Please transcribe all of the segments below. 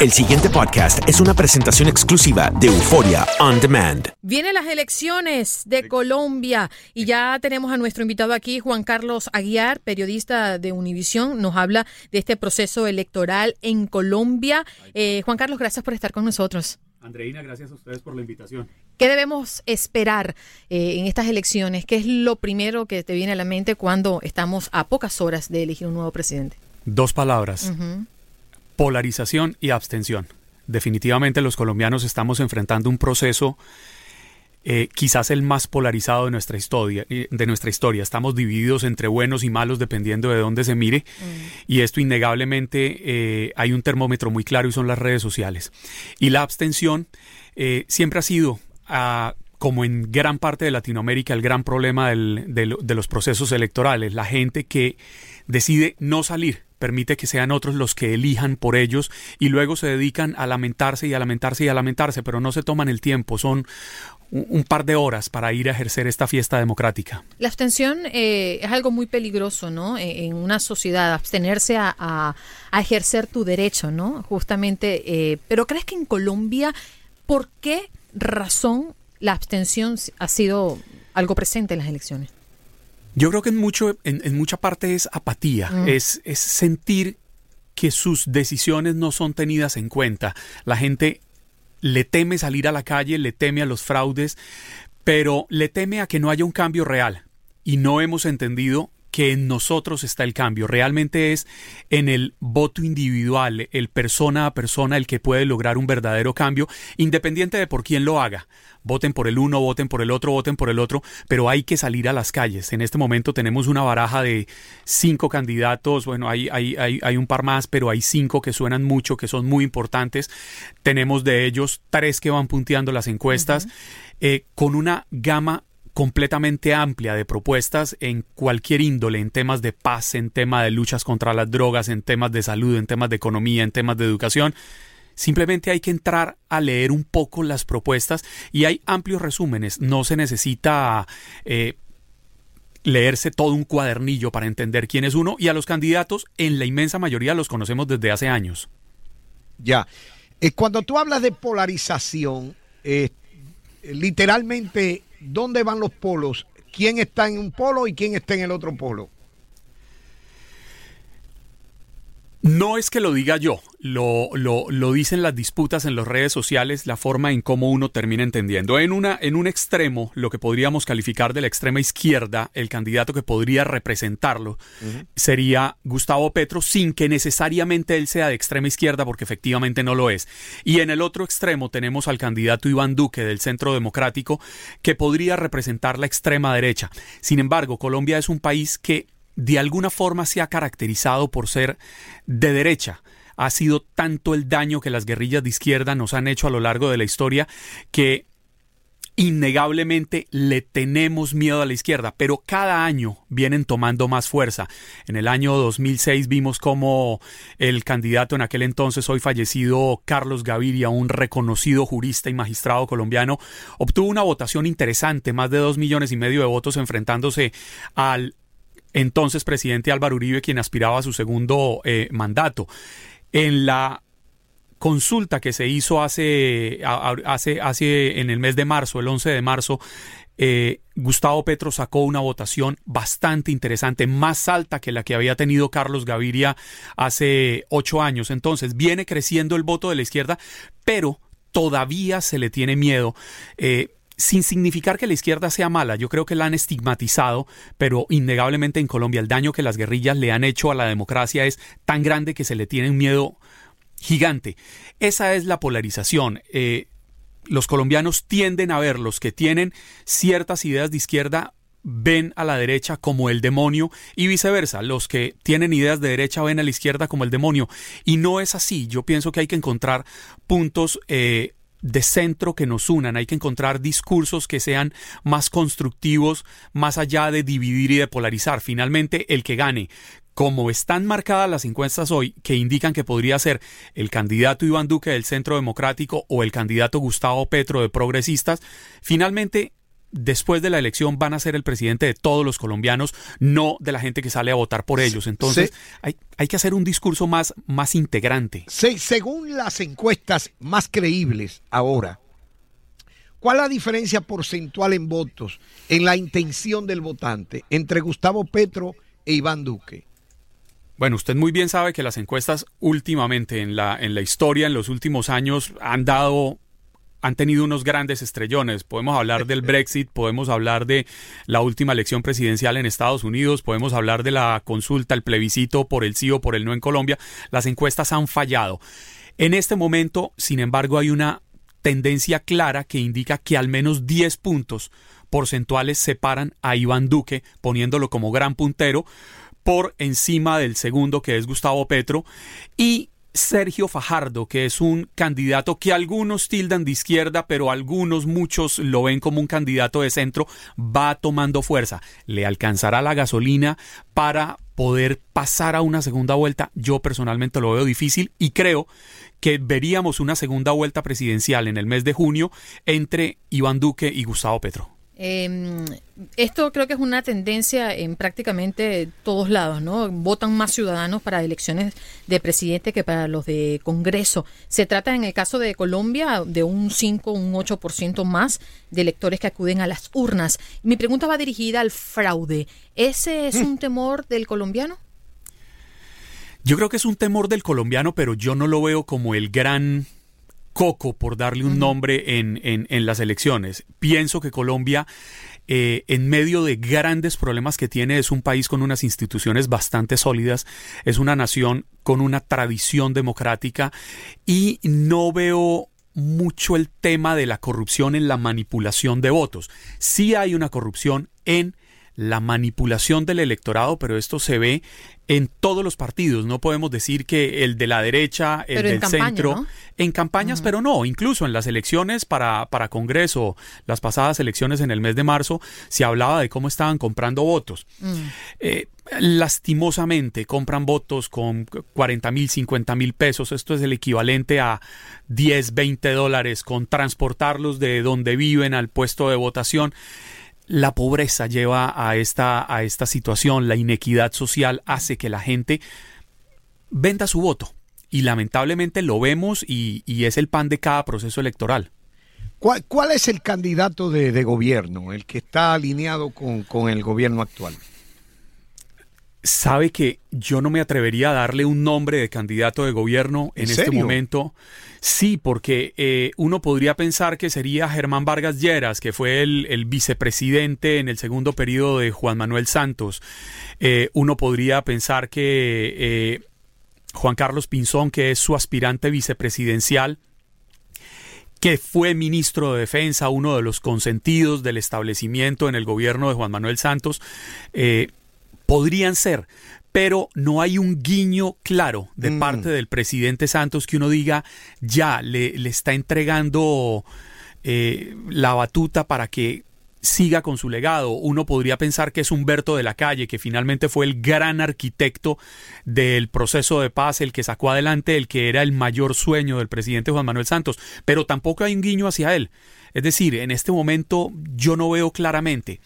El siguiente podcast es una presentación exclusiva de Euforia On Demand. Vienen las elecciones de Colombia y ya tenemos a nuestro invitado aquí, Juan Carlos Aguiar, periodista de Univisión. Nos habla de este proceso electoral en Colombia. Eh, Juan Carlos, gracias por estar con nosotros. Andreina, gracias a ustedes por la invitación. ¿Qué debemos esperar eh, en estas elecciones? ¿Qué es lo primero que te viene a la mente cuando estamos a pocas horas de elegir un nuevo presidente? Dos palabras. Polarización y abstención. Definitivamente los colombianos estamos enfrentando un proceso eh, quizás el más polarizado de nuestra historia. De nuestra historia. Estamos divididos entre buenos y malos dependiendo de dónde se mire. Y esto innegablemente eh, hay un termómetro muy claro y son las redes sociales. Y la abstención eh, siempre ha sido... ah, como en gran parte de Latinoamérica, el gran problema del- de los procesos electorales, la gente que decide no salir, permite que sean otros los que elijan por ellos y luego se dedican a lamentarse y a lamentarse y a lamentarse, pero no se toman el tiempo, son un, par de horas para ir a ejercer esta fiesta democrática. La abstención eh, es algo muy peligroso, ¿no? Eh, En una sociedad, abstenerse a, a- a ejercer tu derecho, ¿no? Justamente, eh, pero ¿crees que en Colombia, por qué razón la abstención ha sido algo presente en las elecciones? Yo creo que en, mucho, en, en mucha parte es apatía, Mm. es, es sentir que sus decisiones no son tenidas en cuenta. La gente le teme salir a la calle, le teme a los fraudes, pero le teme a que no haya un cambio real. Y no hemos entendido que en nosotros está el cambio. Realmente es en el voto individual, el persona a persona, el que puede lograr un verdadero cambio, independiente de por quién lo haga. Voten por el uno, voten por el otro, voten por el otro, pero hay que salir a las calles. En este momento tenemos una baraja de cinco candidatos, bueno, hay, hay, hay, hay un par más, pero hay cinco que suenan mucho, que son muy importantes. Tenemos de ellos tres que van punteando las encuestas, eh, con una gama completamente amplia de propuestas en cualquier índole, en temas de paz, en temas de luchas contra las drogas, en temas de salud, en temas de economía, en temas de educación. Simplemente hay que entrar a leer un poco las propuestas y hay amplios resúmenes. No se necesita eh, leerse todo un cuadernillo para entender quién es uno y a los candidatos en la inmensa mayoría los conocemos desde hace años. Ya. Eh, cuando tú hablas de polarización, eh, literalmente, ¿dónde van los polos? ¿Quién está en un polo y quién está en el otro polo? No es que lo diga yo, lo, lo, lo dicen las disputas en las redes sociales, la forma en cómo uno termina entendiendo. En, una, en un extremo, lo que podríamos calificar de la extrema izquierda, el candidato que podría representarlo sería Gustavo Petro, sin que necesariamente él sea de extrema izquierda, porque efectivamente no lo es. Y en el otro extremo tenemos al candidato Iván Duque del Centro Democrático, que podría representar la extrema derecha. Sin embargo, Colombia es un país que de alguna forma se ha caracterizado por ser de derecha. ha sido tanto el daño que las guerrillas de izquierda nos han hecho a lo largo de la historia que innegablemente le tenemos miedo a la izquierda, pero cada año vienen tomando más fuerza. En el año 2006 vimos como el candidato en aquel entonces, hoy fallecido Carlos Gaviria, un reconocido jurista y magistrado colombiano, obtuvo una votación interesante, más de dos millones y medio de votos enfrentándose al entonces presidente Álvaro Uribe, quien aspiraba a su segundo eh, mandato. En la consulta que se hizo hace, hace, hace en el mes de marzo, el 11 de marzo, eh, Gustavo Petro sacó una votación bastante interesante, más alta que la que había tenido Carlos Gaviria hace ocho años. Entonces viene creciendo el voto de la izquierda, pero todavía se le tiene miedo. Eh, sin significar que la izquierda sea mala, yo creo que la han estigmatizado, pero innegablemente en Colombia el daño que las guerrillas le han hecho a la democracia es tan grande que se le tiene miedo gigante. Esa es la polarización. Eh, los colombianos tienden a ver los que tienen ciertas ideas de izquierda ven a la derecha como el demonio y viceversa, los que tienen ideas de derecha ven a la izquierda como el demonio y no es así, yo pienso que hay que encontrar puntos eh, de centro que nos unan, hay que encontrar discursos que sean más constructivos, más allá de dividir y de polarizar. Finalmente, el que gane como están marcadas las encuestas hoy, que indican que podría ser el candidato Iván Duque del Centro Democrático o el candidato Gustavo Petro de Progresistas, finalmente después de la elección van a ser el presidente de todos los colombianos, no de la gente que sale a votar por ellos. Entonces, hay, hay, que hacer un discurso más, más integrante. según las encuestas más creíbles ahora, ¿cuál es la diferencia porcentual en votos, en la intención del votante entre Gustavo Petro e Iván Duque? Bueno, usted muy bien sabe que las encuestas últimamente en la, en la historia, en los últimos años, han dado han tenido unos grandes estrellones. Podemos hablar del Brexit, podemos hablar de la última elección presidencial en Estados Unidos, podemos hablar de la consulta, el plebiscito por el sí o por el no en Colombia. Las encuestas han fallado. En este momento, sin embargo, hay una tendencia clara que indica que al menos 10 puntos porcentuales separan a Iván Duque, poniéndolo como gran puntero por encima del segundo que es Gustavo Petro y Sergio Fajardo, que es un candidato que algunos tildan de izquierda, pero algunos, muchos lo ven como un candidato de centro, va tomando fuerza. ¿Le alcanzará la gasolina para poder pasar a una segunda vuelta? Yo personalmente lo veo difícil y creo que veríamos una segunda vuelta presidencial en el mes de junio entre Iván Duque y Gustavo Petro. Eh, esto creo que es una tendencia en prácticamente todos lados, ¿no? Votan más ciudadanos para elecciones de presidente que para los de Congreso. Se trata en el caso de Colombia de un 5, un 8% más de electores que acuden a las urnas. Mi pregunta va dirigida al fraude. ¿Ese es un temor del colombiano? Yo creo que es un temor del colombiano, pero yo no lo veo como el gran coco, por darle un nombre en, en, las elecciones. Pienso que Colombia eh, en medio de grandes problemas que tiene, es un país con unas instituciones bastante sólidas, es una nación con una tradición democrática y no veo mucho el tema de la corrupción en la manipulación de votos. Sí hay una corrupción en la manipulación del electorado, pero esto se ve en todos los partidos. No podemos decir que el de la derecha, el del centro, en campañas, pero no, incluso en las elecciones para, para Congreso, las pasadas elecciones en el mes de marzo, se hablaba de cómo estaban comprando votos. Mm. Eh, lastimosamente compran votos con 40 mil, 50 mil pesos. Esto es el equivalente a 10, 20 dólares con transportarlos de donde viven al puesto de votación la pobreza lleva a esta, a esta situación, la inequidad social hace que la gente venda su voto. Y lamentablemente lo vemos y, es el pan de cada proceso electoral. ¿Cuál, cuál es el candidato de, gobierno, el que está alineado con, con el gobierno actual? Sabe que yo no me atrevería a darle un nombre de candidato de gobierno en, este momento. Sí, porque eh, uno podría pensar que sería Germán Vargas Lleras, que fue el, vicepresidente en el segundo periodo de Juan Manuel Santos. Eh, uno podría pensar que eh, Juan Carlos Pinzón, que es su aspirante vicepresidencial, que fue ministro de Defensa, uno de los consentidos del establecimiento en el gobierno de Juan Manuel Santos, podrían ser, pero no hay un guiño claro de Mm. parte del presidente Santos que uno diga, ya, le, le está entregando eh, la batuta para que siga con su legado. Uno podría pensar que es Humberto de la Calle, que finalmente fue el gran arquitecto del proceso de paz, el que sacó adelante el que era el mayor sueño del presidente Juan Manuel Santos, pero tampoco hay un guiño hacia él. Es decir, en este momento yo no veo claramente.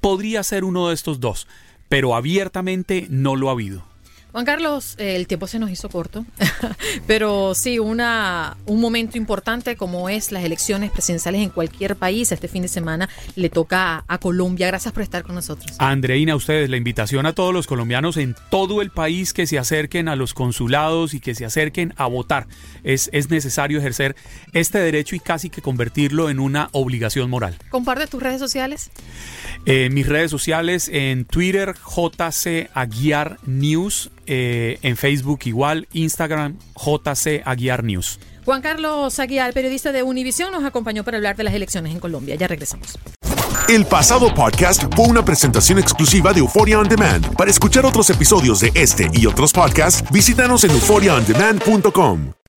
Podría ser uno de estos dos, pero abiertamente no lo ha habido. Juan Carlos, eh, el tiempo se nos hizo corto, pero sí, una, un momento importante como es las elecciones presidenciales en cualquier país. Este fin de semana le toca a, a Colombia. Gracias por estar con nosotros. Andreina, a ustedes, la invitación a todos los colombianos en todo el país que se acerquen a los consulados y que se acerquen a votar. Es, es necesario ejercer este derecho y casi que convertirlo en una obligación moral. Comparte tus redes sociales. Eh, mis redes sociales en Twitter, JC Aguiar News, eh, en Facebook igual, Instagram, JC Aguiar News. Juan Carlos Aguiar, periodista de Univisión, nos acompañó para hablar de las elecciones en Colombia. Ya regresamos. El pasado podcast fue una presentación exclusiva de Euphoria On Demand. Para escuchar otros episodios de este y otros podcasts, visítanos en euphoriaondemand.com.